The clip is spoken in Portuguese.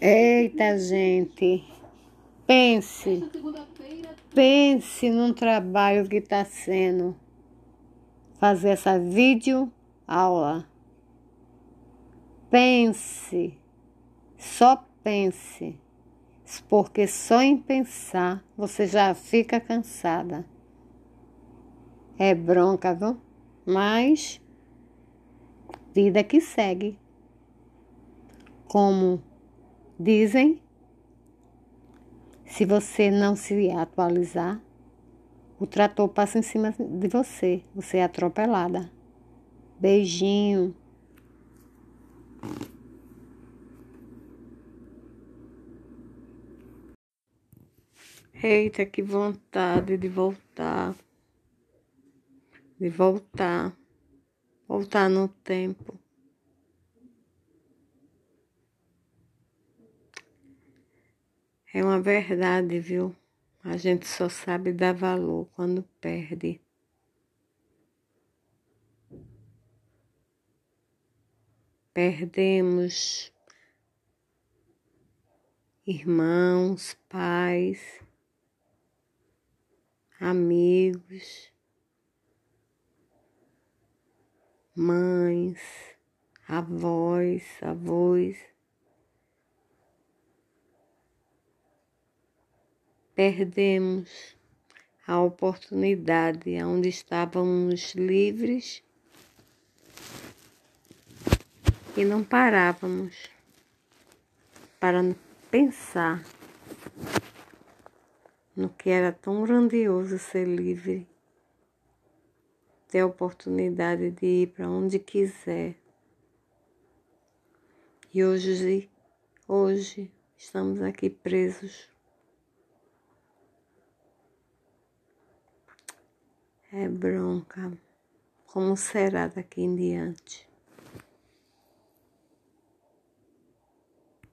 Eita, gente. Pense. Pense num trabalho que está sendo fazer essa vídeo aula. Pense. Só pense. Porque só em pensar você já fica cansada. É bronca, viu? Mas vida que segue. Como dizem, se você não se atualizar, o trator passa em cima de você, você é atropelada. Beijinho. Eita, que vontade de voltar. De voltar. Voltar no tempo. É uma verdade, viu? A gente só sabe dar valor quando perde. Perdemos irmãos, pais, amigos, mães, avós, avós. Perdemos a oportunidade onde estávamos livres e não parávamos para pensar no que era tão grandioso ser livre, ter a oportunidade de ir para onde quiser. E hoje, hoje estamos aqui presos é bronca. Como será daqui em diante?